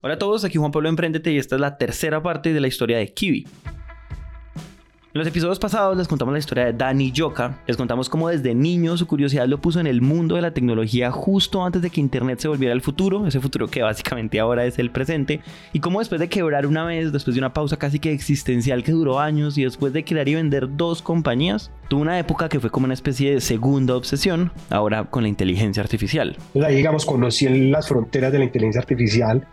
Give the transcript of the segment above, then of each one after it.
Hola a todos, aquí Juan Pablo Emprendete y esta es la tercera parte de la historia de Kiwi. En los episodios pasados les contamos la historia de Danny Yoka, les contamos cómo desde niño su curiosidad lo puso en el mundo de la tecnología justo antes de que Internet se volviera el futuro, ese futuro que básicamente ahora es el presente, y cómo después de quebrar una vez, después de una pausa casi que existencial que duró años y después de crear y vender dos compañías, tuvo una época que fue como una especie de segunda obsesión, ahora con la inteligencia artificial. Ahí digamos conocí las fronteras de la inteligencia artificial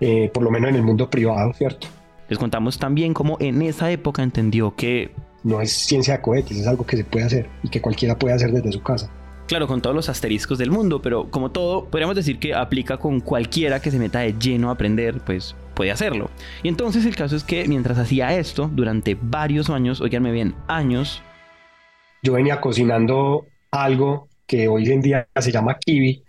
eh, por lo menos en el mundo privado, ¿cierto? Les contamos también cómo en esa época entendió que... No es ciencia de cohetes, es algo que se puede hacer y que cualquiera puede hacer desde su casa. Claro, con todos los asteriscos del mundo, pero como todo, podríamos decir que aplica con cualquiera que se meta de lleno a aprender, pues puede hacerlo. Y entonces el caso es que mientras hacía esto, durante varios años, oiganme bien, años... Yo venía cocinando algo que hoy en día se llama kiwi,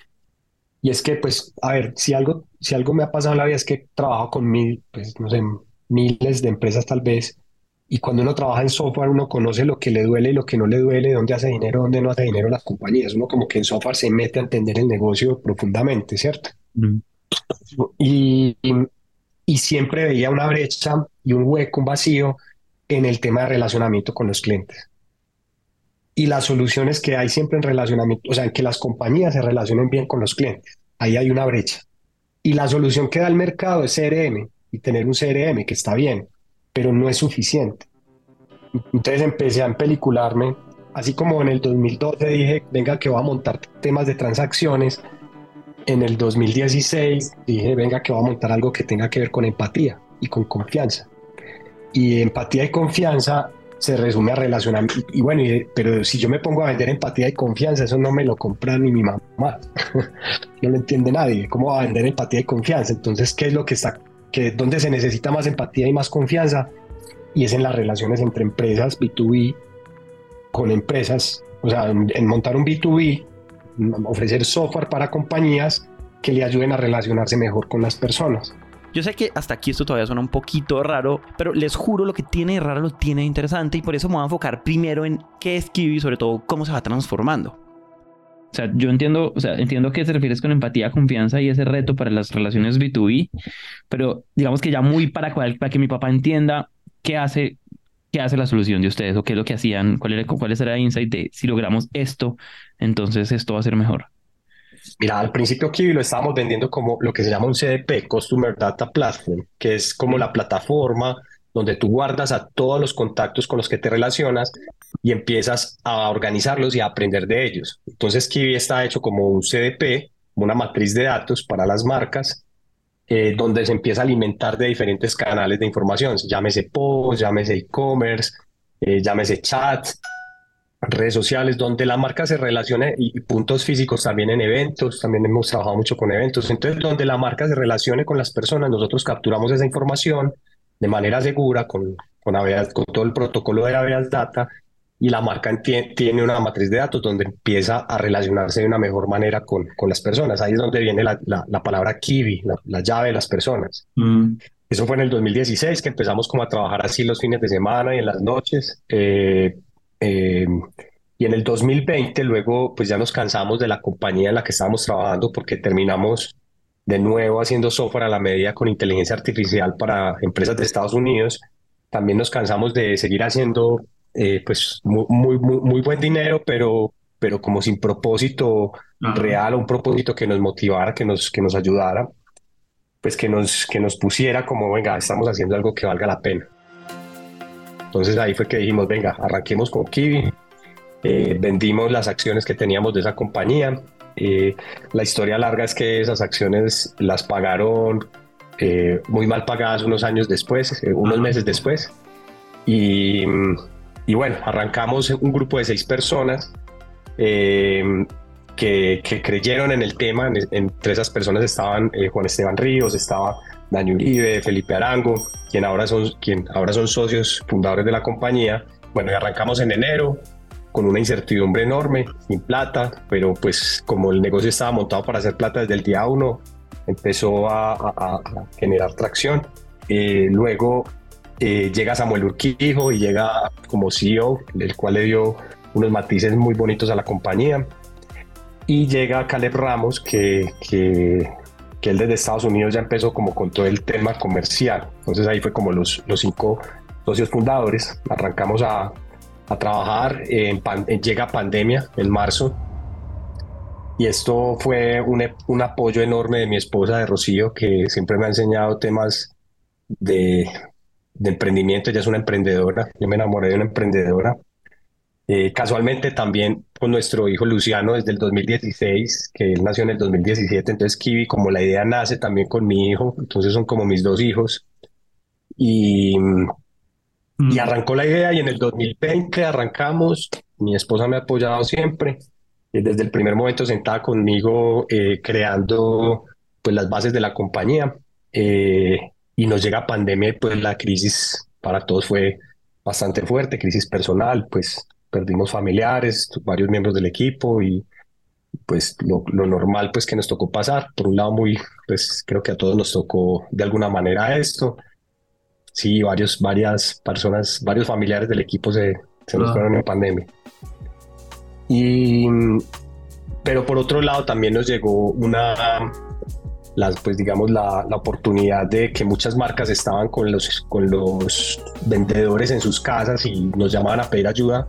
y es que, pues, a ver, si algo, si algo me ha pasado en la vida es que trabajo con mil, pues, no sé, miles de empresas tal vez, y cuando uno trabaja en software, uno conoce lo que le duele y lo que no le duele, dónde hace dinero, dónde no hace dinero las compañías. Uno como que en software se mete a entender el negocio profundamente, ¿cierto? Y, y, siempre veía una brecha y un hueco, un vacío en el tema de relacionamiento con los clientes y las soluciones que hay siempre en relacionamiento, o sea, en que las compañías se relacionen bien con los clientes. Ahí hay una brecha. Y la solución que da el mercado es CRM y tener un CRM que está bien, pero no es suficiente. Entonces empecé a empelicularme, así como en el 2012 dije, venga que voy a montar temas de transacciones. En el 2016 dije, venga que voy a montar algo que tenga que ver con empatía y con confianza. Y empatía y confianza se resume a relacionamiento. Y, bueno, pero si yo me pongo a vender empatía y confianza, eso no me lo compra ni mi mamá. no lo entiende nadie. ¿Cómo va a vender empatía y confianza? Entonces, ¿qué es lo que está? Que, ¿Dónde se necesita más empatía y más confianza? Y es en las relaciones entre empresas B2B con empresas. O sea, en montar un B2B, ofrecer software para compañías que le ayuden a relacionarse mejor con las personas. Yo sé que hasta aquí esto todavía suena un poquito raro, pero les juro lo que tiene de raro lo tiene interesante y por eso me voy a enfocar primero en qué es Kiwi y sobre todo cómo se va transformando. O sea, yo entiendo, o sea, entiendo que te refieres con empatía, confianza y ese reto para las relaciones B2B, pero digamos que ya muy para, para que mi papá entienda qué hace, qué hace la solución de ustedes o qué es lo que hacían, cuál era, cuál era el insight de si logramos esto, entonces esto va a ser mejor. Mira, al principio Kiwi lo estábamos vendiendo como lo que se llama un CDP, Customer Data Platform, que es como la plataforma donde tú guardas a todos los contactos con los que te relacionas y empiezas a organizarlos y a aprender de ellos. Entonces Kiwi está hecho como un CDP, una matriz de datos para las marcas, eh, donde se empieza a alimentar de diferentes canales de información, llámese post, llámese e-commerce, eh, llámese chat, redes sociales, donde la marca se relacione y, puntos físicos también en eventos, también hemos trabajado mucho con eventos, entonces donde la marca se relacione con las personas, nosotros capturamos esa información de manera segura con, con, con todo el protocolo de Aveas Data y la marca tiene una matriz de datos donde empieza a relacionarse de una mejor manera con, con las personas. Ahí es donde viene la, la, palabra Kiwi, la, llave de las personas. Mm. Eso fue en el 2016 que empezamos como a trabajar así los fines de semana y en las noches. Eh, eh, y en el 2020 luego pues ya nos cansamos de la compañía en la que estábamos trabajando porque terminamos de nuevo haciendo software a la medida con inteligencia artificial para empresas de Estados Unidos. También nos cansamos de seguir haciendo eh, pues muy, muy, muy, buen dinero, pero, pero como sin propósito real o un propósito que nos motivara, que nos, que nos ayudara, pues que nos, que nos pusiera como, venga, estamos haciendo algo que valga la pena. Entonces ahí fue que dijimos, venga, arranquemos con Kiwi. Eh, vendimos las acciones que teníamos de esa compañía. Eh, la historia larga es que esas acciones las pagaron eh, muy mal pagadas unos años después, unos meses después. Y, y, bueno, arrancamos un grupo de seis personas que, que, creyeron en el tema. Entre esas personas estaban Juan Esteban Ríos, estaba Dani Uribe, Felipe Arango, quien ahora son, quien ahora son socios fundadores de la compañía. Bueno, y arrancamos en enero con una incertidumbre enorme, sin plata, pero pues como el negocio estaba montado para hacer plata desde el día uno, empezó a, generar tracción. Eh, luego eh, llega Samuel Urquijo y llega como CEO, el cual le dio unos matices muy bonitos a la compañía. Y llega Caleb Ramos, que, que que él desde Estados Unidos ya empezó como con todo el tema comercial. Entonces ahí fue como los, los cinco socios fundadores, arrancamos a, a trabajar, en llega pandemia en marzo y esto fue un, un, apoyo enorme de mi esposa, de Rocío, que siempre me ha enseñado temas de, de emprendimiento. Ella es una emprendedora. Yo me enamoré de una emprendedora. Eh, casualmente también con nuestro hijo Luciano desde el 2016, que él nació en el 2017, entonces Kiwi, como la idea nace también con mi hijo, entonces son como mis dos hijos. Y, y mm. arrancó la idea y en el 2020 arrancamos, mi esposa me ha apoyado siempre, eh, desde el primer momento sentada conmigo eh, creando pues las bases de la compañía y nos llega pandemia y pues la crisis para todos fue bastante fuerte, crisis personal, pues perdimos familiares, varios miembros del equipo y pues lo, normal pues que nos tocó pasar. Por un lado muy, pues creo que a todos nos tocó de alguna manera esto. Sí, varios, varias personas, varios familiares del equipo se, se nos ah. fueron en pandemia. Y, pero por otro lado también nos llegó una, las, pues digamos, la, la, oportunidad de que muchas marcas estaban con los, con los vendedores en sus casas y nos llamaban a pedir ayuda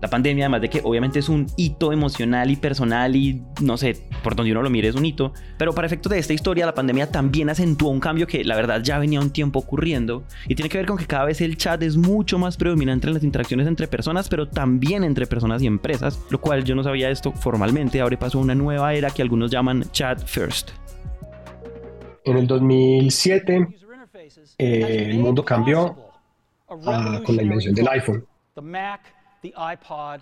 la pandemia, además de que obviamente es un hito emocional y personal y no sé, por donde uno lo mire es un hito, pero para efectos de esta historia la pandemia también acentuó un cambio que la verdad ya venía un tiempo ocurriendo y tiene que ver con que cada vez el chat es mucho más predominante en las interacciones entre personas, pero también entre personas y empresas, lo cual yo no sabía esto formalmente, ahora pasó una nueva era que algunos llaman chat first. En el 2007 eh, el mundo cambió ah, con la invención del iPhone iPod,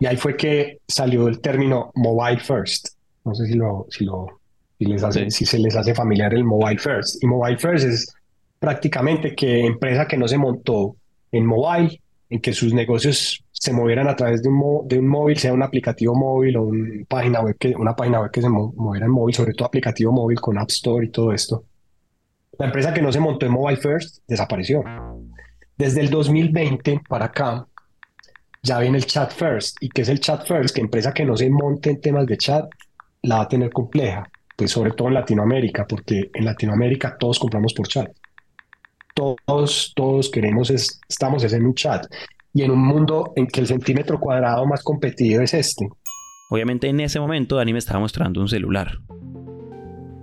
y ahí fue que salió el término mobile first. No sé si, lo, si, lo, si, les hace, si se les hace familiar el mobile first. Y mobile first es prácticamente que empresa que no se montó en mobile, en que sus negocios se movieran a través de un, de un móvil, sea un aplicativo móvil o una página web que, una página web que se moviera en móvil, sobre todo aplicativo móvil con App Store y todo esto. La empresa que no se montó en mobile first desapareció. Desde el 2020 para acá, ya viene el chat first. ¿Y qué es el chat first? Que empresa que no se monte en temas de chat la va a tener compleja, pues sobre todo en Latinoamérica, porque en Latinoamérica todos compramos por chat. Todos, todos queremos, estamos en un chat. Y en un mundo en que el centímetro cuadrado más competido es este. Obviamente en ese momento Dani me estaba mostrando un celular.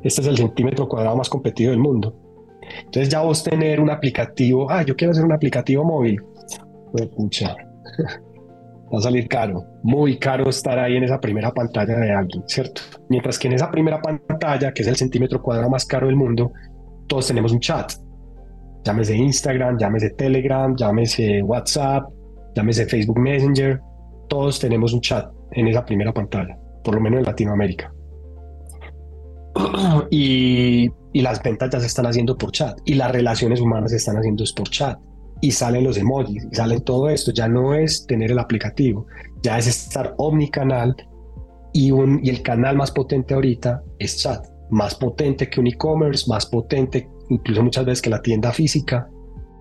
Este es el centímetro cuadrado más competido del mundo. Entonces ya vos tener un aplicativo, ah, yo quiero hacer un aplicativo móvil. Pues, pucha, va a salir caro, muy caro estar ahí en esa primera pantalla de alguien, ¿cierto? Mientras que en esa primera pantalla, que es el centímetro cuadrado más caro del mundo, todos tenemos un chat. Llámese Instagram, llámese Telegram, llámese WhatsApp, llámese Facebook Messenger, todos tenemos un chat en esa primera pantalla, por lo menos en Latinoamérica. y y las ventas ya se están haciendo por chat y las relaciones humanas se están haciendo por chat y salen los emojis y sale todo esto. Ya no es tener el aplicativo, ya es estar omnicanal y, un, y el canal más potente ahorita es chat, más potente que un e-commerce, más potente incluso muchas veces que la tienda física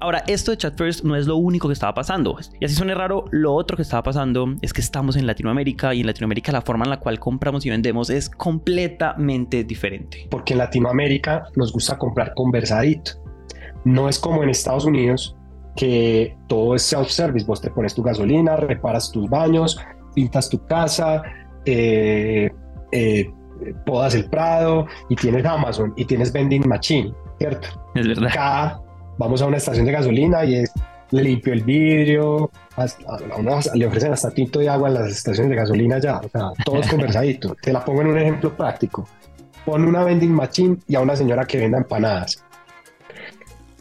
Ahora, esto de Chat First no es lo único que estaba pasando. Y así suena raro, lo otro que estaba pasando es que estamos en Latinoamérica y en Latinoamérica la forma en la cual compramos y vendemos es completamente diferente. Porque en Latinoamérica nos gusta comprar conversadito. No es como en Estados Unidos que todo es self-service. Vos te pones tu gasolina, reparas tus baños, pintas tu casa, eh, eh, podas el prado y tienes Amazon y tienes vending machine, ¿cierto? Es verdad vamos a una estación de gasolina y es, le limpio el vidrio, le ofrecen hasta tinto de agua en las estaciones de gasolina ya, o sea, todo es conversadito. Te la pongo en un ejemplo práctico. Pon una vending machine y a una señora que venda empanadas.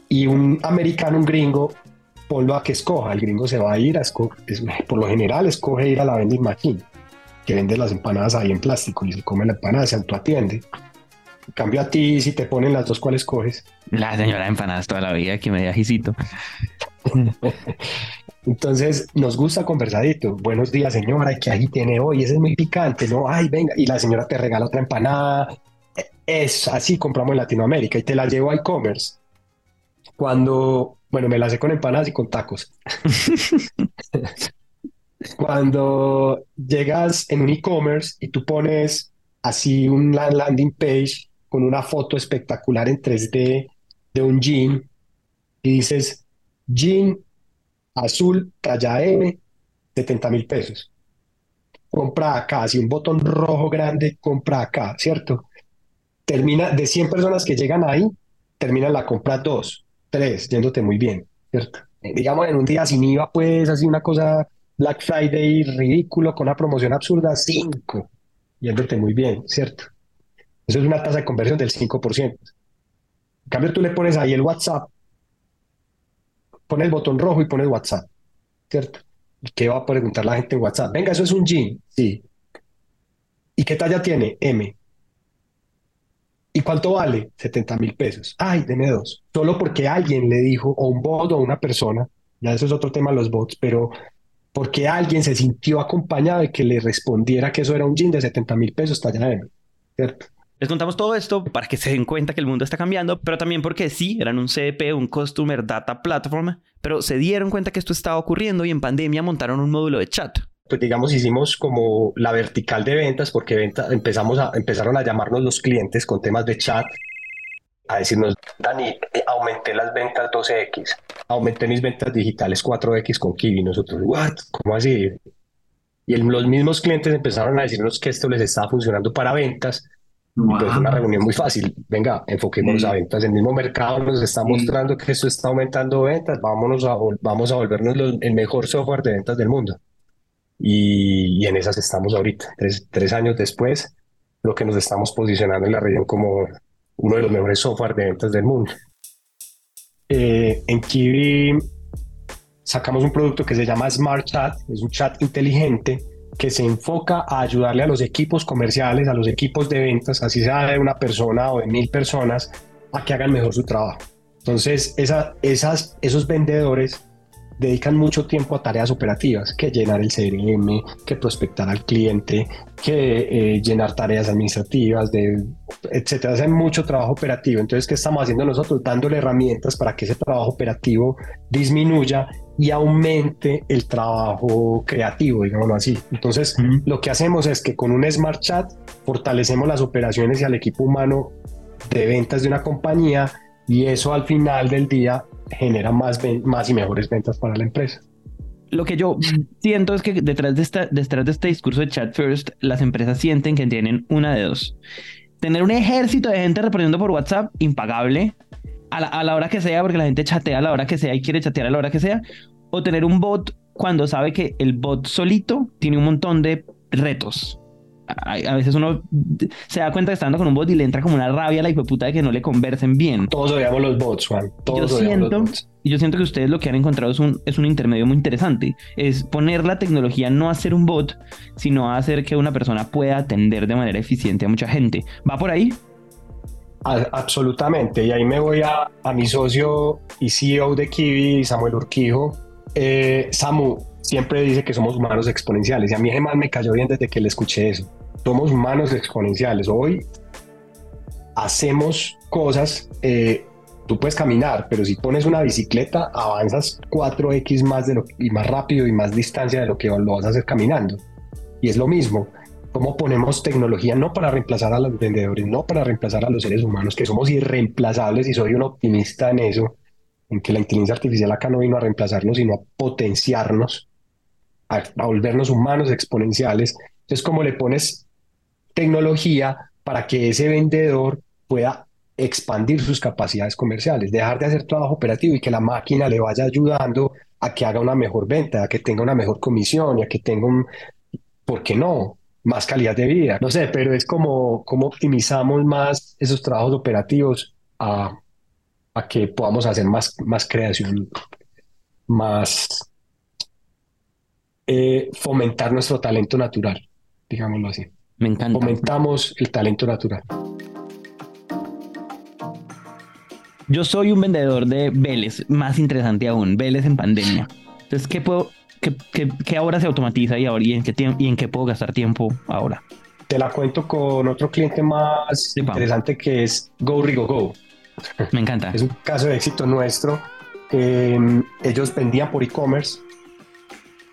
Y un americano, un gringo, ponlo a que escoja. El gringo se va a ir a escoger, por lo general escoge ir a la vending machine, que vende las empanadas ahí en plástico y se come la empanada, se autoatiende cambio a ti, si te ponen las dos, ¿cuáles coges? La señora empanadas toda la vida que me da jisito. Entonces nos gusta conversadito. Buenos días, señora, que ahí tiene hoy, ese es muy picante, ¿no? Ay, venga, y la señora te regala otra empanada. Es así compramos en Latinoamérica y te la llevo a e-commerce. Cuando, bueno, me la sé con empanadas y con tacos. Cuando llegas en un e-commerce y tú pones así una landing page con una foto espectacular en 3D de un jean y dices jean azul, talla M, 70 mil pesos. Compra acá, si un botón rojo grande, compra acá, ¿cierto? Termina, de 100 personas que llegan ahí, termina la compra 2, 3, yéndote muy bien, ¿cierto? Eh, digamos, en un día sin IVA, pues, así una cosa Black Friday ridículo, con una promoción absurda, 5, yéndote muy bien, ¿cierto? Eso es una tasa de conversión del 5%. En cambio, tú le pones ahí el WhatsApp pone el botón rojo y pone WhatsApp, ¿cierto? ¿Y qué va a preguntar la gente en WhatsApp? Venga, eso es un jean, sí. ¿Y qué talla tiene? M. ¿Y cuánto vale? 70 mil pesos. Ay, deme dos. Solo porque alguien le dijo, o un bot o una persona, ya eso es otro tema los bots, pero porque alguien se sintió acompañado de que le respondiera que eso era un jean de 70 mil pesos talla M, ¿cierto? Les contamos todo esto para que se den cuenta que el mundo está cambiando, pero también porque sí, eran un CDP, un Customer Data Platform, pero se dieron cuenta que esto estaba ocurriendo y en pandemia montaron un módulo de chat. Pues digamos, hicimos como la vertical de ventas porque empezamos empezaron a llamarnos los clientes con temas de chat, a decirnos, Dani, eh, aumenté las ventas 12X, aumenté mis ventas digitales 4X con Kiwi. Nosotros, ¿what? ¿Cómo así? Y los mismos clientes empezaron a decirnos que esto les estaba funcionando para ventas es una reunión muy fácil. Venga, enfoquémonos a ventas. El mismo mercado nos está mostrando que esto está aumentando ventas. Vámonos a, vamos a volvernos el mejor software de ventas del mundo. Y, en esas estamos ahorita. Tres, tres, años después, lo que nos estamos posicionando en la región como uno de los mejores software de ventas del mundo. Eh, en Kiwi sacamos un producto que se llama Smart Chat. Es un chat inteligente que se enfoca a ayudarle a los equipos comerciales, a los equipos de ventas, así sea de una persona o de mil personas, a que hagan mejor su trabajo. Entonces, esa, esas, esos vendedores dedican mucho tiempo a tareas operativas, que llenar el CRM, que prospectar al cliente, que eh, llenar tareas administrativas, de, etcétera. Hacen mucho trabajo operativo. Entonces, ¿qué estamos haciendo nosotros? Dándole herramientas para que ese trabajo operativo disminuya y aumente el trabajo creativo, digámoslo así. Entonces, lo que hacemos es que con un Smart Chat fortalecemos las operaciones y al equipo humano de ventas de una compañía y eso al final del día genera más, más y mejores ventas para la empresa. Lo que yo siento es que detrás de, esta, detrás de este discurso de chat first, las empresas sienten que tienen una de dos. Tener un ejército de gente respondiendo por WhatsApp impagable a la, a la hora que sea, porque la gente chatea a la hora que sea y quiere chatear a la hora que sea, o tener un bot cuando sabe que el bot solito tiene un montón de retos a, veces uno se da cuenta que está con un bot y le entra como una rabia a la puta de que no le conversen bien. Todos odiamos los bots, Juan. Todos yo siento, Y yo siento que ustedes lo que han encontrado es un, es un intermedio muy interesante. Es poner la tecnología no a ser un bot, sino a hacer que una persona pueda atender de manera eficiente a mucha gente. ¿Va por ahí? absolutamente. Y ahí me voy a, a mi socio y CEO de Kiwi, Samuel Urquijo. Eh, Samu, siempre dice que somos humanos exponenciales y a mí jamás me cayó bien desde que le escuché eso. Somos humanos exponenciales. Hoy hacemos cosas, eh, tú puedes caminar, pero si pones una bicicleta avanzas 4x más de lo, y más rápido y más distancia de lo que lo vas a hacer caminando. Y es lo mismo. ¿Cómo ponemos tecnología no para reemplazar a los vendedores, no para reemplazar a los seres humanos, que somos irreemplazables y soy un optimista en eso, en que la inteligencia artificial acá no vino a reemplazarnos, sino a potenciarnos a, volvernos humanos exponenciales. Entonces, como le pones tecnología para que ese vendedor pueda expandir sus capacidades comerciales, dejar de hacer trabajo operativo y que la máquina le vaya ayudando a que haga una mejor venta, a que tenga una mejor comisión y a que tenga un, ¿por qué no? Más calidad de vida. No sé, pero es como, como optimizamos más esos trabajos operativos a, a que podamos hacer más, más creación, más eh, fomentar nuestro talento natural, digámoslo así. Me encanta. Fomentamos el talento natural. Yo soy un vendedor de Vélez, más interesante aún, Vélez en pandemia. Entonces, ¿qué puedo, qué, qué, ahora se automatiza y ahora y en qué y en qué puedo gastar tiempo ahora? Te la cuento con otro cliente más interesante que es Go Rigo Go. Me encanta. es un caso de éxito nuestro. Eh, ellos vendían por e-commerce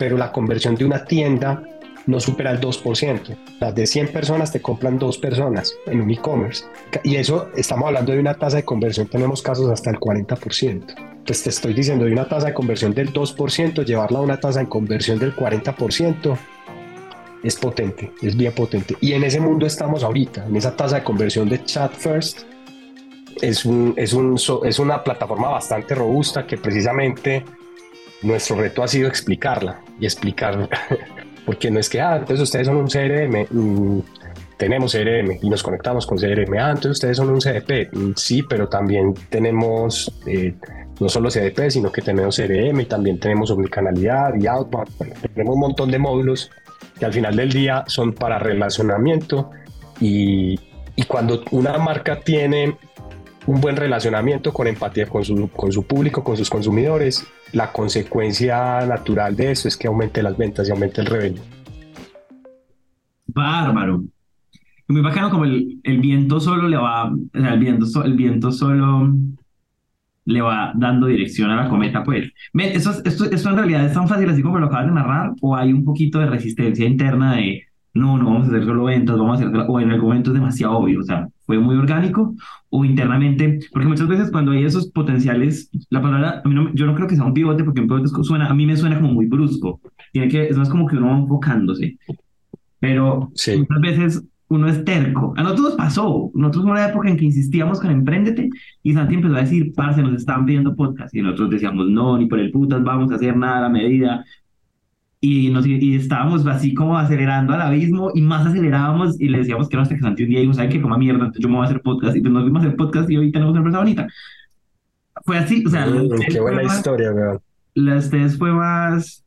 pero la conversión de una tienda no supera el 2%. Las de 100 personas te compran dos personas en un e-commerce. Y eso, estamos hablando de una tasa de conversión, tenemos casos hasta el 40%. Pues te estoy diciendo, de una tasa de conversión del 2%, llevarla a una tasa de conversión del 40%, es potente, es bien potente. Y en ese mundo estamos ahorita, en esa tasa de conversión de chat first. Es, un, es, un, es una plataforma bastante robusta que precisamente nuestro reto ha sido explicarla y explicar porque no es que, ah, entonces ustedes son un CRM, mm, tenemos CRM y nos conectamos con CRM, ah, entonces ustedes son un CDP, mm, sí, pero también tenemos eh, no solo CDP, sino que tenemos CRM y también tenemos omnicanalidad y outbound, tenemos un montón de módulos que al final del día son para relacionamiento y, y cuando una marca tiene un buen relacionamiento con empatía con su, con su público, con sus consumidores, la consecuencia natural de eso es que aumente las ventas y aumente el revenue. Bárbaro. Muy bacano como el, el viento solo le va, o sea, el viento, el viento solo le va dando dirección a la cometa, pues. ¿Esto, esto, ¿Esto en realidad es tan fácil así como lo acabas de narrar? ¿O hay un poquito de resistencia interna de, no, no vamos a hacer solo ventas, vamos a hacer, o en algún momento es demasiado obvio, o sea, fue muy orgánico, o internamente, porque muchas veces cuando hay esos potenciales, la palabra, a mí no, yo no creo que sea un pivote, porque un pivote suena, a mí me suena como muy brusco, tiene que, es más como que uno va enfocándose, pero muchas veces uno es terco. A nosotros nos pasó. Nosotros en una época en que insistíamos con Emprendete y Santi empezó a decir, parce, nos estaban pidiendo podcast. Y nosotros decíamos, no, ni por el putas vamos a hacer nada a la medida y, nos, y estábamos así como acelerando al abismo y más acelerábamos y le decíamos que no hasta que Santi un día dijo, ¿sabe qué? Como mierda, entonces yo me voy a hacer podcast y pues nos fuimos a hacer podcast y hoy tenemos una empresa bonita. Fue así, o sea... Mm, qué buena historia, weón. La ustedes fue más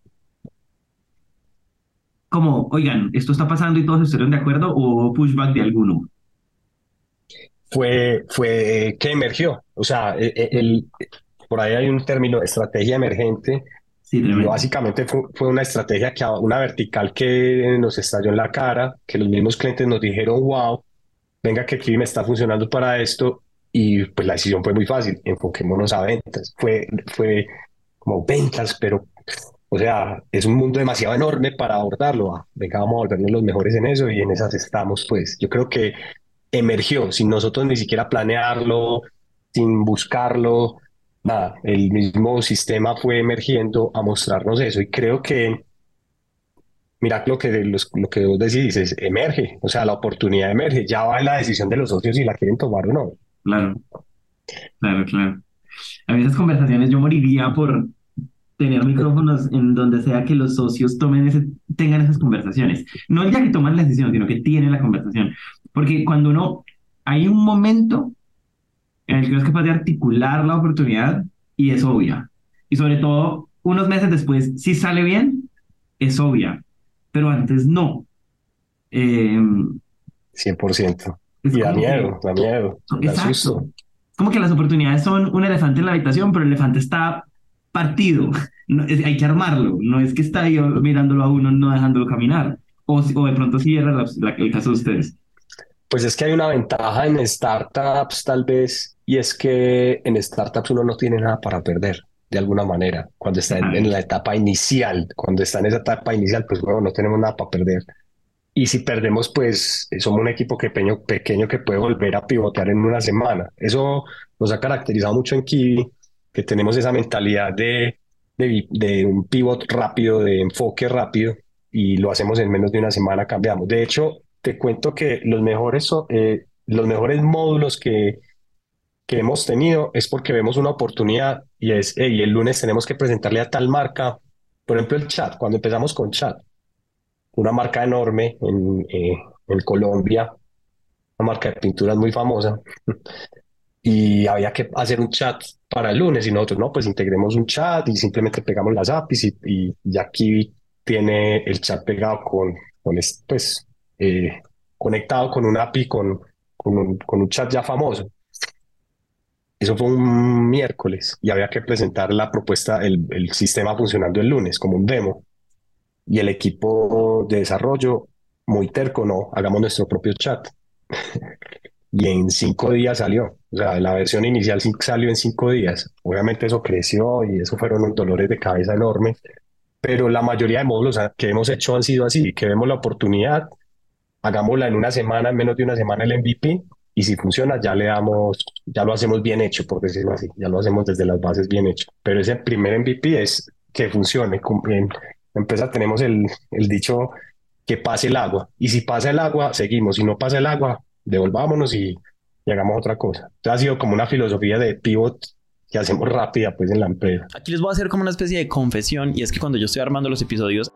como, oigan, esto está pasando y todos estuvieron de acuerdo o pushback de alguno? Fue, fue que emergió, o sea, e, e, el, por ahí hay un término, estrategia emergente, básicamente fue, una estrategia, que una vertical que nos estalló en la cara, que los mismos clientes nos dijeron, wow, venga que me está funcionando para esto. Y pues la decisión fue muy fácil, enfoquémonos a ventas. Fue, fue como ventas, pero, o sea, es un mundo demasiado enorme para abordarlo. Ah, venga, vamos a volvernos los mejores en eso y en esas estamos, pues. Yo creo que emergió sin nosotros ni siquiera planearlo, sin buscarlo, nada, el mismo sistema fue emergiendo a mostrarnos eso y creo que, mira lo que, lo que vos decís, es, emerge, o sea, la oportunidad emerge, ya va en la decisión de los socios si la quieren tomar o no. Claro, claro, claro. A veces conversaciones yo moriría por tener micrófonos en donde sea que los socios tomen ese, tengan esas conversaciones. No ya que toman la decisión, sino que tienen la conversación. Porque cuando uno, hay un momento en el que uno es capaz de articular la oportunidad y es obvia. Y sobre todo, unos meses después, si sale bien, es obvia, pero antes no. Eh, 100%. Y da miedo, da miedo, exacto. Como que las oportunidades son un elefante en la habitación, pero el elefante está partido. hay que armarlo. No es que está ahí mirándolo a uno, no dejándolo caminar. O, o de pronto cierra el caso de ustedes. Pues es que hay una ventaja en startups, tal vez, y es que en startups uno no tiene nada para perder, de alguna manera. Cuando está en, la etapa inicial, cuando está en esa etapa inicial, pues bueno, no tenemos nada para perder. Y si perdemos, pues somos un equipo pequeño, pequeño que puede volver a pivotear en una semana. Eso nos ha caracterizado mucho en Kiwi, que tenemos esa mentalidad de, de, de un pivot rápido, de enfoque rápido, y lo hacemos en menos de una semana, cambiamos. De hecho, te cuento que los mejores, eh, los mejores módulos que, que hemos tenido es porque vemos una oportunidad y es, hey, el lunes tenemos que presentarle a tal marca, por ejemplo, el chat, cuando empezamos con chat, una marca enorme en, eh, en Colombia, una marca de pinturas muy famosa, y había que hacer un chat para el lunes y nosotros, no, pues integremos un chat y simplemente pegamos las APIs y, y, y aquí tiene el chat pegado con, con pues, eh, conectado con un API, con, con un, con, un, chat ya famoso. Eso fue un miércoles y había que presentar la propuesta, el, sistema funcionando el lunes como un demo. Y el equipo de desarrollo, muy terco, no, hagamos nuestro propio chat. y en cinco días salió. O sea, la versión inicial salió en cinco días. Obviamente eso creció y eso fueron unos dolores de cabeza enormes pero la mayoría de módulos que hemos hecho han sido así, que vemos la oportunidad, hagámosla en una semana, en menos de una semana el MVP, y si funciona ya le damos, ya lo hacemos bien hecho, por decirlo así, ya lo hacemos desde las bases bien hecho. Pero ese primer MVP es que funcione. En empresa tenemos el, el dicho que pase el agua, y si pasa el agua, seguimos, si no pasa el agua, devolvámonos y, y hagamos otra cosa. Entonces ha sido como una filosofía de pivot que hacemos rápida pues en la empresa. Aquí les voy a hacer como una especie de confesión y es que cuando yo estoy armando los episodios,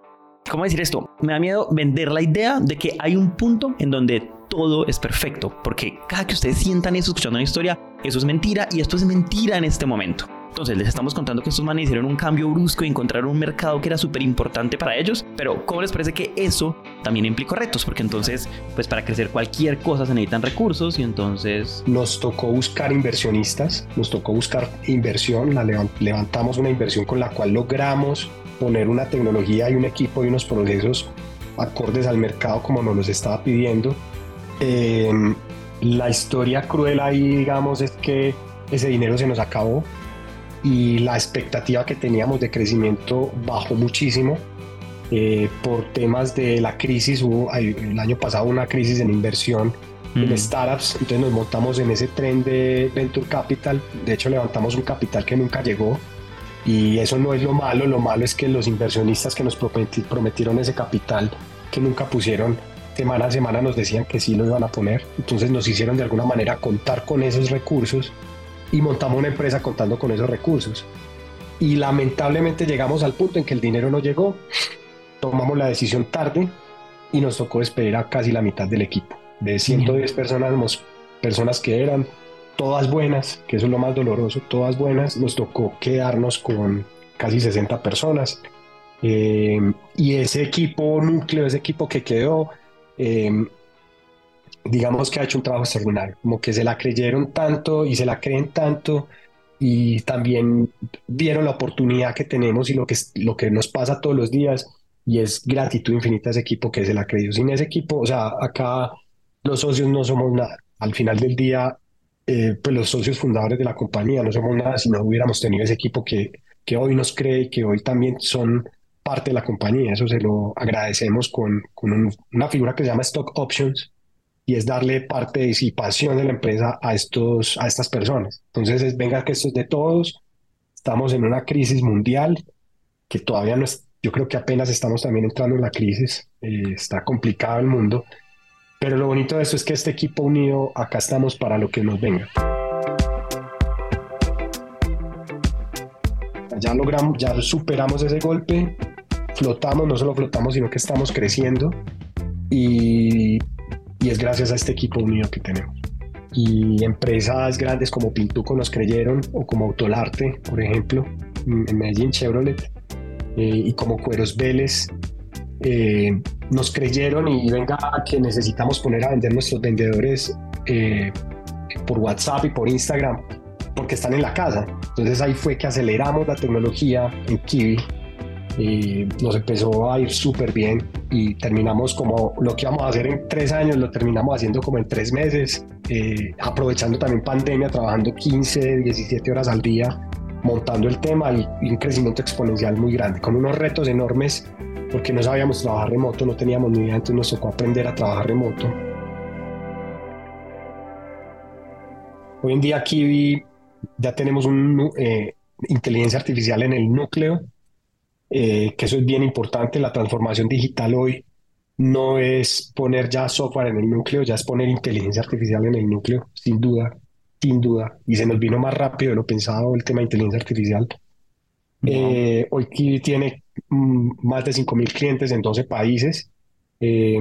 ¿cómo decir esto? Me da miedo vender la idea de que hay un punto en donde todo es perfecto, porque cada que ustedes sientan eso escuchando una historia, eso es mentira y esto es mentira en este momento. Entonces les estamos contando que estos manes hicieron un cambio brusco y encontraron un mercado que era súper importante para ellos, pero ¿cómo les parece que eso también implicó retos? Porque entonces, pues para crecer cualquier cosa se necesitan recursos y entonces... Nos tocó buscar inversionistas, nos tocó buscar inversión, la levantamos una inversión con la cual logramos poner una tecnología y un equipo y unos procesos acordes al mercado como nos los estaba pidiendo. Em, la historia cruel ahí, digamos, es que ese dinero se nos acabó y la expectativa que teníamos de crecimiento bajó muchísimo. Eh, por temas de la crisis, hubo el año pasado una crisis en inversión en mm. startups, entonces nos montamos en ese tren de Venture Capital, de hecho levantamos un capital que nunca llegó y eso no es lo malo, lo malo es que los inversionistas que nos prometieron ese capital que nunca pusieron, semana a semana nos decían que sí lo iban a poner, entonces nos hicieron de alguna manera contar con esos recursos y montamos una empresa contando con esos recursos. Y lamentablemente llegamos al punto en que el dinero no llegó, tomamos la decisión tarde y nos tocó despedir a casi la mitad del equipo. De 110 personas, personas que eran todas buenas, que eso es lo más doloroso, todas buenas, nos tocó quedarnos con casi 60 personas. Eh, y ese equipo núcleo, ese equipo que quedó, eh, digamos que ha hecho un trabajo extraordinario, como que se la creyeron tanto y se la creen tanto y también vieron la oportunidad que tenemos y lo que, lo que nos pasa todos los días y es gratitud infinita a ese equipo que se la creyó. Sin ese equipo, o sea, acá los socios no somos nada. Al final del día, eh, pues los socios fundadores de la compañía no somos nada si no hubiéramos tenido ese equipo que, que hoy nos cree y que hoy también son parte de la compañía. Eso se lo agradecemos con, con una figura que se llama Stock Options, y es darle participación de la empresa a, estos, a estas personas. Entonces, es, venga que esto es de todos, estamos en una crisis mundial que todavía no es, yo creo que apenas estamos también entrando en la crisis, eh, está complicado el mundo, pero lo bonito de esto es que este equipo unido, acá estamos para lo que nos venga. Ya logramos, ya superamos ese golpe, flotamos, no solo flotamos, sino que estamos creciendo y y es gracias a este equipo unido que tenemos. Y empresas grandes como Pintuco nos creyeron, o como Autolarte, por ejemplo, en Medellín Chevrolet, eh, y como Cueros Vélez, eh, nos creyeron y venga que necesitamos poner a vender nuestros vendedores eh, por WhatsApp y por Instagram porque están en la casa. Entonces ahí fue que aceleramos la tecnología en Kiwi y nos empezó a ir súper bien y terminamos como lo que íbamos a hacer en tres años, lo terminamos haciendo como en tres meses, eh, aprovechando también pandemia, trabajando 15, 17 horas al día, montando el tema y, un crecimiento exponencial muy grande, con unos retos enormes porque no sabíamos trabajar remoto, no teníamos ni idea, entonces nos tocó aprender a trabajar remoto. Hoy en día aquí ya tenemos una eh, inteligencia artificial en el núcleo eh, que eso es bien importante. La transformación digital hoy no es poner ya software en el núcleo, ya es poner inteligencia artificial en el núcleo, sin duda, sin duda. Y se nos vino más rápido de lo pensado el tema de inteligencia artificial. Eh, hoy Kiwi tiene mm, más de 5.000 clientes en 12 países. Eh,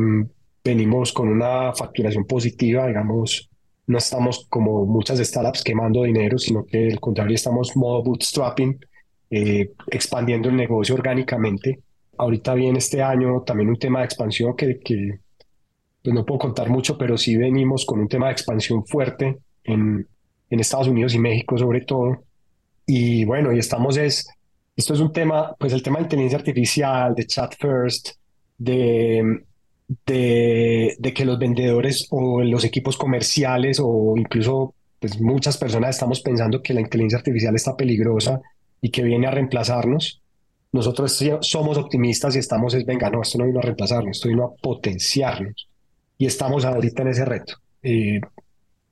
venimos con una facturación positiva, digamos, no estamos como muchas startups quemando dinero, sino que al contrario estamos modo bootstrapping, eh, expandiendo el negocio orgánicamente. Ahorita viene este año también un tema de expansión que, que pues no puedo contar mucho, pero sí venimos con un tema de expansión fuerte en, en Estados Unidos y México sobre todo. Y bueno, y estamos es, esto es un tema, pues el tema de inteligencia artificial, de chat first, de, de, de que los vendedores o los equipos comerciales o incluso pues muchas personas estamos pensando que la inteligencia artificial está peligrosa y que viene a reemplazarnos. nosotros somos optimistas y estamos, es, venga, no, esto no vino a reemplazarnos, esto vino a potenciarnos. Y estamos ahorita en ese reto, eh,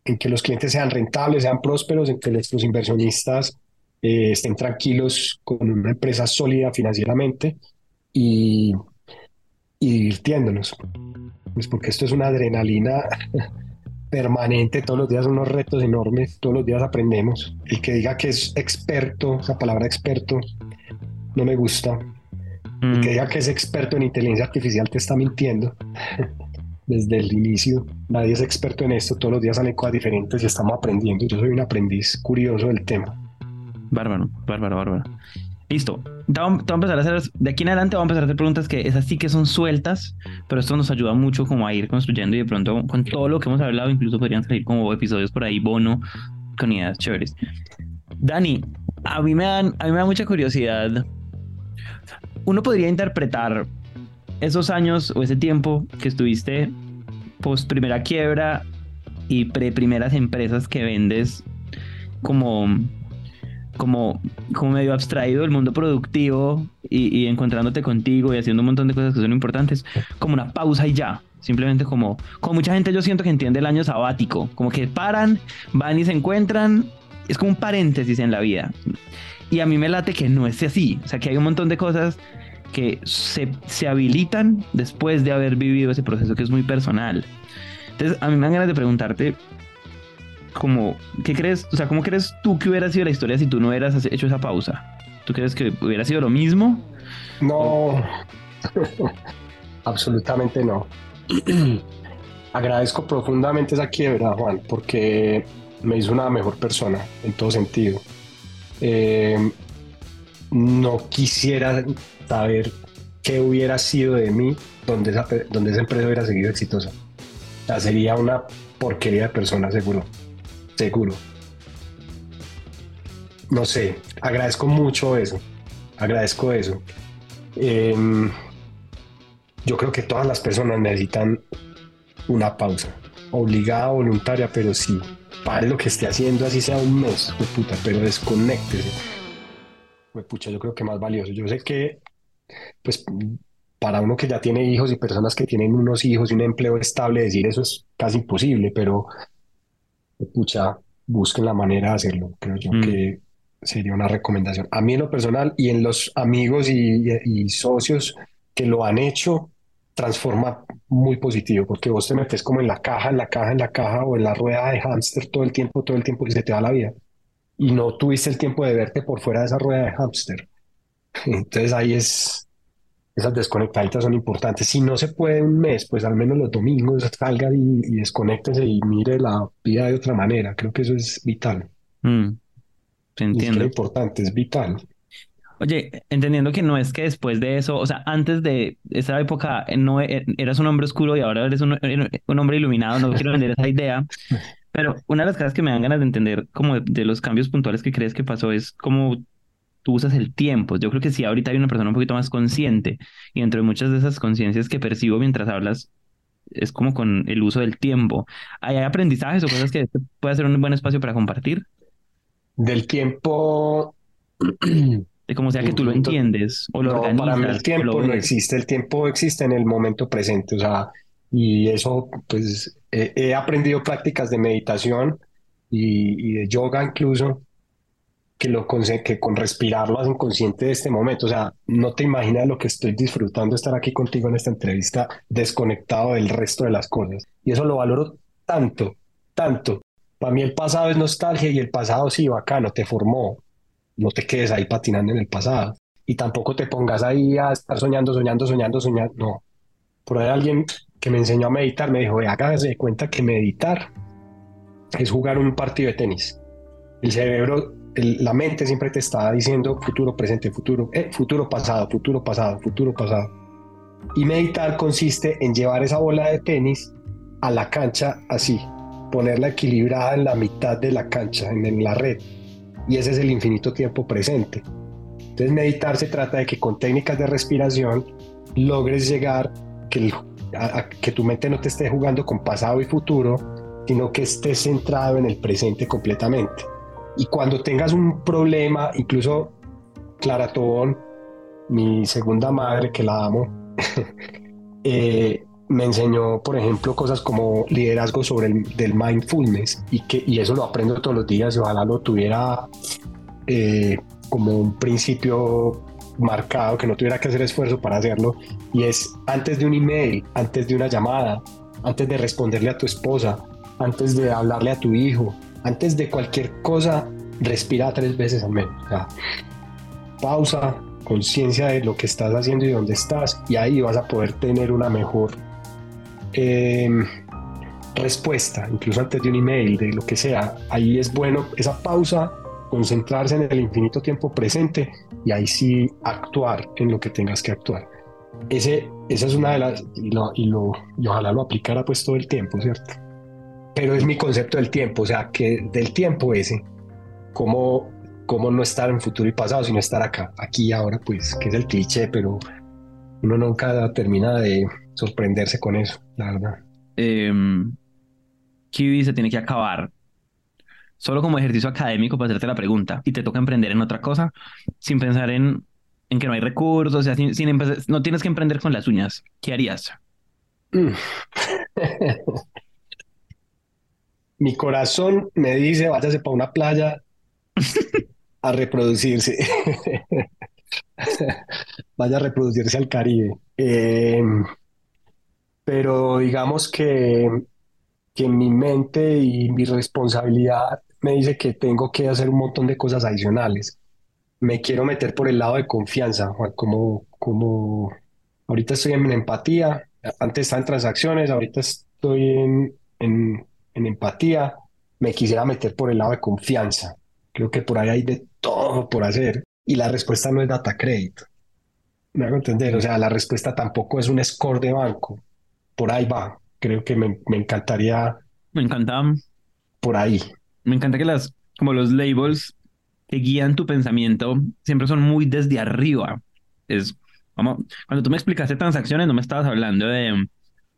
en que los clientes sean rentables, sean prósperos, en que los inversionistas eh, estén tranquilos con una empresa sólida financieramente y, y divirtiéndonos. Pues porque esto es una adrenalina permanente, todos los días unos retos enormes, todos los días aprendemos. El que diga que es experto, esa palabra experto, no me gusta. El que mm. diga que es experto en inteligencia artificial te está mintiendo. Desde el inicio, nadie es experto en esto, todos los días salen cosas diferentes y estamos aprendiendo. Yo soy un aprendiz curioso del tema. Bárbaro, bárbaro, bárbaro. Listo. Vamos a empezar a hacer, de aquí en adelante vamos a empezar a hacer preguntas que esas sí que son sueltas, pero esto nos ayuda mucho como a ir construyendo y de pronto con todo lo que hemos hablado incluso podrían salir como episodios por ahí bono con ideas chéveres. Dani, a mí me dan, a mí me da mucha curiosidad. Uno podría interpretar esos años o ese tiempo que estuviste post primera quiebra y pre primeras empresas que vendes como como, como medio abstraído del mundo productivo y, encontrándote contigo y haciendo un montón de cosas que son importantes, como una pausa y ya. Simplemente como, como mucha gente yo siento que entiende el año sabático, como que paran, van y se encuentran, es como un paréntesis en la vida. Y a mí me late que no es así, o sea que hay un montón de cosas que se, se habilitan después de haber vivido ese proceso que es muy personal. Entonces, a mí me dan ganas de preguntarte, como, ¿qué crees? O sea, ¿cómo crees tú que hubiera sido la historia si tú no hubieras hecho esa pausa? ¿Tú crees que hubiera sido lo mismo? No, absolutamente no. Agradezco profundamente esa quiebra, Juan, porque me hizo una mejor persona en todo sentido. Eh, no quisiera saber qué hubiera sido de mí donde esa, donde esa empresa hubiera seguido exitosa. O sea, sería una porquería de persona, seguro seguro. No sé, agradezco mucho eso, agradezco eso. Em, yo creo que todas las personas necesitan una pausa, obligada, voluntaria, pero sí, para lo que esté haciendo, así sea un mes, puta, pero desconéctese. pucha, yo creo que más valioso. Yo sé que, pues, para uno que ya tiene hijos y personas que tienen unos hijos y un empleo estable, decir eso es casi imposible, pero pucha, busquen la manera de hacerlo. Creo yo mm. que sería una recomendación. A mí en lo personal y en los amigos y, socios que lo han hecho, transforma muy positivo, porque vos te metes como en la caja, en la caja, en la caja o en la rueda de hámster todo el tiempo, todo el tiempo y se te va la vida. Y no tuviste el tiempo de verte por fuera de esa rueda de hámster. Entonces ahí es, esas desconectaditas son importantes. Si no se puede un mes, pues al menos los domingos salga y, y desconéctese y mire la vida de otra manera. Creo que eso es vital. Mm, entiendo. Es importante, es vital. Oye, entendiendo que no es que después de eso, o sea, antes de esa época no e, eras un hombre oscuro y ahora eres un, un hombre iluminado, no quiero vender esa idea, pero una de las cosas que me dan ganas de entender como de, de los cambios puntuales que crees que pasó es como tú usas el tiempo. Yo creo que sí, ahorita hay una persona un poquito más consciente y entre muchas de esas conciencias que percibo mientras hablas es como con el uso del tiempo. ¿Hay aprendizajes o cosas que este puede ser un buen espacio para compartir? Del tiempo... De como sea que tú lo entiendes o lo no, Para mí el tiempo no existe, el tiempo existe en el momento presente, o sea, y eso, pues, he, aprendido prácticas de meditación y, y de yoga incluso, que, lo, que con respirar lo hacen consciente de este momento. O sea, no te imaginas lo que estoy disfrutando estar aquí contigo en esta entrevista, desconectado del resto de las cosas. Y eso lo valoro tanto, tanto. Para mí el pasado es nostalgia y el pasado sí, bacano, te formó. No te quedes ahí patinando en el pasado. Y tampoco te pongas ahí a estar soñando, soñando, soñando, soñando. No. Por ahí alguien que me enseñó a meditar me dijo, hágase de cuenta que meditar es jugar un partido de tenis. El cerebro la mente siempre te está diciendo futuro, presente, futuro, eh, futuro, pasado, futuro, pasado, futuro, pasado. Y meditar consiste en llevar esa bola de tenis a la cancha así, ponerla equilibrada en la mitad de la cancha, en, la red. Y ese es el infinito tiempo presente. Entonces meditar se trata de que con técnicas de respiración logres llegar que, a que tu mente no te esté jugando con pasado y futuro, sino que estés centrado en el presente completamente. Y cuando tengas un problema, incluso Claratón mi segunda madre, que la amo, eh, me enseñó, por ejemplo, cosas como liderazgo sobre el del mindfulness y que y eso lo aprendo todos los días y ojalá lo tuviera eh, como un principio marcado, que no tuviera que hacer esfuerzo para hacerlo. Y es antes de un email, antes de una llamada, antes de responderle a tu esposa, antes de hablarle a tu hijo, antes de cualquier cosa, respira tres veces al menos. pausa, conciencia de lo que estás haciendo y dónde estás y ahí vas a poder tener una mejor Em, respuesta, incluso antes de un email, de lo que sea. Ahí es bueno esa pausa, concentrarse en el infinito tiempo presente y ahí sí actuar en lo que tengas que actuar. Ese, esa es una de las, y, lo, y, lo, y ojalá lo aplicara pues todo el tiempo, ¿cierto? Pero es mi concepto del tiempo, o sea, que del tiempo ese, cómo, cómo no estar en futuro y pasado, sino estar acá, aquí y ahora, pues, que es el cliché, pero uno nunca termina de, sorprenderse con eso, la verdad. Eh, Kiwi se tiene que acabar solo como ejercicio académico para hacerte la pregunta y te toca emprender en otra cosa sin pensar en, en que no hay recursos, o sea, sin, no tienes que emprender con las uñas. ¿Qué harías? Mi corazón me dice, váyase para una playa a reproducirse. Vaya a reproducirse al Caribe. Eh, pero digamos que, que mi mente y mi responsabilidad me dice que tengo que hacer un montón de cosas adicionales. Me quiero meter por el lado de confianza, como, como ahorita estoy en empatía, antes estaba en transacciones, ahorita estoy en, en empatía, me quisiera meter por el lado de confianza. Creo que por ahí hay de todo por hacer y la respuesta no es data credit. Me hago entender, o sea, la respuesta tampoco es un score de banco por ahí va. Creo que me, encantaría. Me encanta. Por ahí. Me encanta que las, como los labels que guían tu pensamiento siempre son muy desde arriba. Es, vamos, cuando tú me explicaste transacciones, no me estabas hablando de.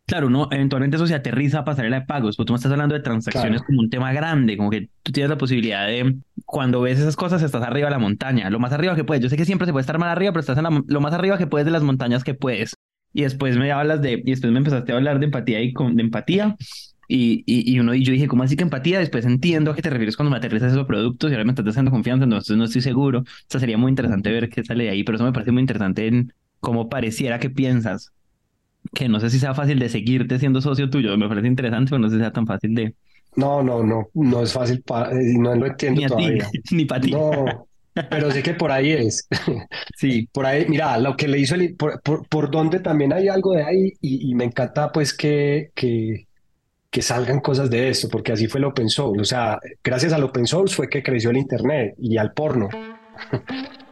Claro, no, eventualmente eso se aterriza a pasarela de pagos, pero tú me estás hablando de transacciones como un tema grande, como que tú tienes la posibilidad de, cuando ves esas cosas, estás arriba de la montaña, lo más arriba que puedes. Yo sé que siempre se puede estar más arriba, pero estás en lo más arriba que puedes de las montañas que puedes. Y después me hablas de, y después me empezaste a hablar de empatía y con, de empatía. Y, y, uno, y yo dije, ¿cómo así que empatía? Después entiendo a qué te refieres cuando me aterrizas esos productos y ahora me estás dando confianza, entonces no estoy seguro. O sea, sería muy interesante ver qué sale de ahí, pero eso me parece muy interesante en cómo pareciera que piensas. Que no sé si sea fácil de seguirte siendo socio tuyo, me parece interesante, pero no sé si sea tan fácil de. No, no, no, no es fácil, para, eh, no lo entiendo ni todavía. ni para ti. No, pero sé que por ahí es. Sí. Por ahí, mira, lo que le hizo, el, por, por, donde también hay algo de ahí y, me encanta pues que, que, que, salgan cosas de esto, porque así fue el open source. O sea, gracias al open source fue que creció el Internet y al porno.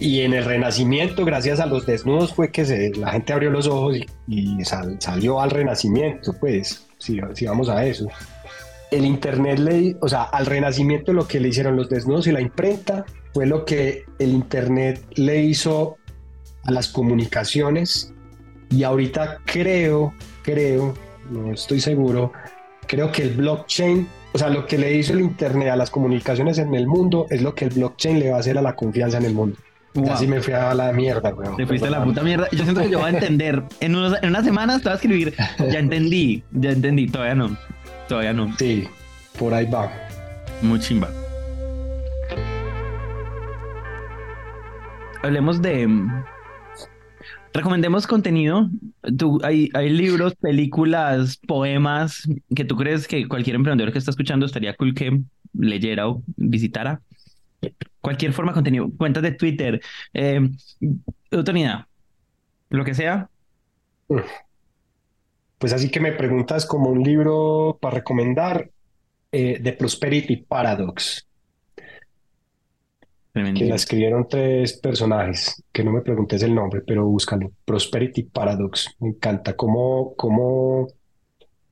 y en el renacimiento, gracias a los desnudos, fue que se, la gente abrió los ojos y, salió al renacimiento, pues, si, si vamos a eso el Internet le, o sea, al renacimiento lo que le hicieron los desnudos y la imprenta fue lo que el Internet le hizo a las comunicaciones y ahorita creo, creo, no estoy seguro, creo que el blockchain, o sea, lo que le hizo el Internet a las comunicaciones en el mundo es lo que el blockchain le va a hacer a la confianza en el mundo. Así me fui a la mierda, weón. Te fuiste a la puta mierda. Yo siento que yo voy a entender. En, unos, en unas semanas te voy a escribir. Ya entendí, ya entendí, todavía no. Todavía no. Sí, por ahí va. Muy chimba. Hablemos de. Recomendemos contenido. Tú, hay, hay libros, películas, poemas que tú crees que cualquier emprendedor que está escuchando estaría cool que leyera o visitara. Cualquier forma de contenido. Cuentas de Twitter, eh, lo que sea. Pues así que me preguntas como un libro para recomendar, eh, The Prosperity Paradox, que la escribieron tres personajes, que no me preguntes el nombre, pero búscalo. Prosperity Paradox. Me encanta cómo, cómo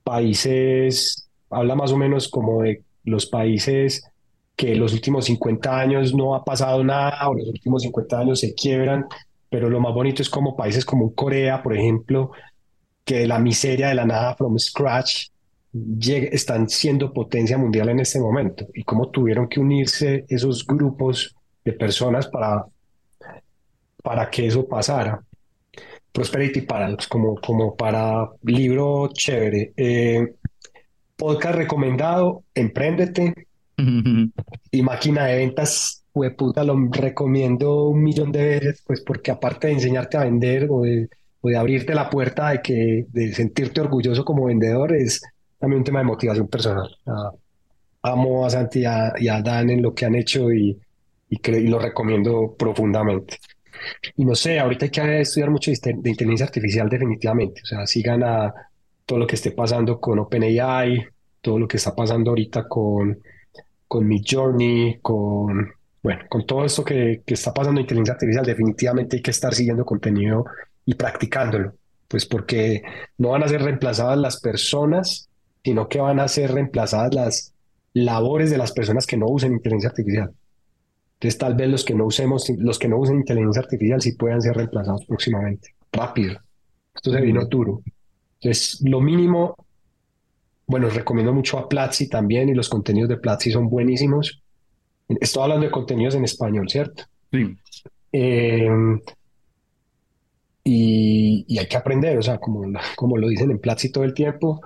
países, habla más o menos como de los países que los últimos 50 años no ha pasado nada o los últimos 50 años se quiebran, pero lo más bonito es como países como Corea, por ejemplo, que de la miseria de la nada from scratch están siendo potencia mundial en este momento y cómo tuvieron que unirse esos grupos de personas para, para que eso pasara. Prosperity Paradox, como, como para libro chévere. Eh, podcast recomendado, Empréndete. Y Máquina de Ventas, pues puta, lo recomiendo un millón de veces, pues porque aparte de enseñarte a vender o de, o de abrirte la puerta de, que, de sentirte orgulloso como vendedor, es también un tema de motivación personal. amo a Santi y a, Dan en lo que han hecho y, y, y lo recomiendo profundamente. Y no sé, ahorita hay que estudiar mucho de inteligencia artificial definitivamente. O sea, sigan a todo lo que esté pasando con OpenAI, todo lo que está pasando ahorita con, con Midjourney, con, bueno, con todo esto que, que está pasando en inteligencia artificial, definitivamente hay que estar siguiendo contenido y practicándolo. Pues porque no van a ser reemplazadas las personas, sino que van a ser reemplazadas las labores de las personas que no usen inteligencia artificial. Entonces, tal vez los que no usemos, los que no usen inteligencia artificial sí puedan ser reemplazados próximamente. Rápido. Esto se vino duro. Entonces, lo mínimo, bueno, recomiendo mucho a Platzi también y los contenidos de Platzi son buenísimos. Estoy hablando de contenidos en español, ¿cierto? Sí. Eh, y, y, hay que aprender, o sea, como, como lo dicen en Platzi todo el tiempo,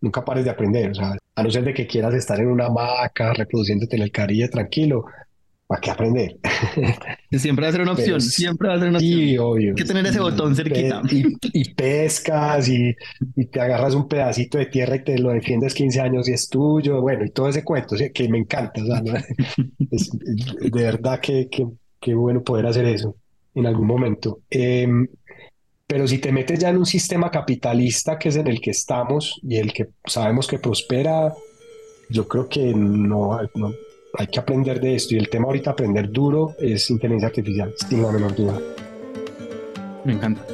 nunca pares de aprender, o sea, a no ser de que quieras estar en una hamaca reproduciéndote en el Caribe tranquilo, ¿Para qué aprender? Siempre va a ser una opción, siempre va a ser una opción. Sí, obvio. Hay que tener ese botón cerquita. Y, pescas y, y, te agarras un pedacito de tierra y te lo defiendes 15 años y es tuyo, bueno, y todo ese cuento, que me encanta. O sea, es, de verdad que, que, bueno poder hacer eso en algún momento. Em, pero si te metes ya en un sistema capitalista que es en el que estamos y el que sabemos que prospera, yo creo que no, no hay que aprender de esto y el tema ahorita aprender duro es inteligencia artificial, sin la menor duda. Me encanta.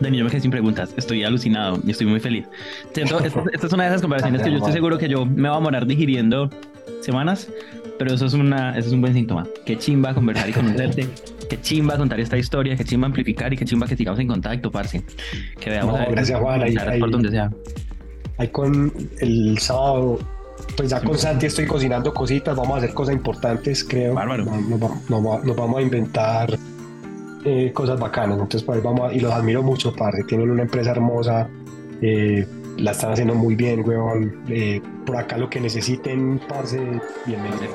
Dani, yo me quedé sin preguntas. Estoy alucinado y estoy muy feliz. Siento, esta, es una de esas conversaciones que yo estoy seguro que yo me voy a morar digiriendo semanas, pero eso es, una, eso es un buen síntoma. Qué chimba conversar y conocerte. Qué chimba contar esta historia, qué chimba amplificar y qué chimba que sigamos en contacto, parce. Que veamos. gracias, Juan. Ahí, por donde sea. Ahí con el sábado pues ya con Santi estoy cocinando cositas, vamos a hacer cosas importantes, creo. Bárbaro. Nos, vamos a inventar eh, cosas bacanas. Entonces, pues vamos y los admiro mucho, padre. Tienen una empresa hermosa, eh, la están haciendo muy bien, weón. Eh, por acá lo que necesiten, parce, bienvenidos.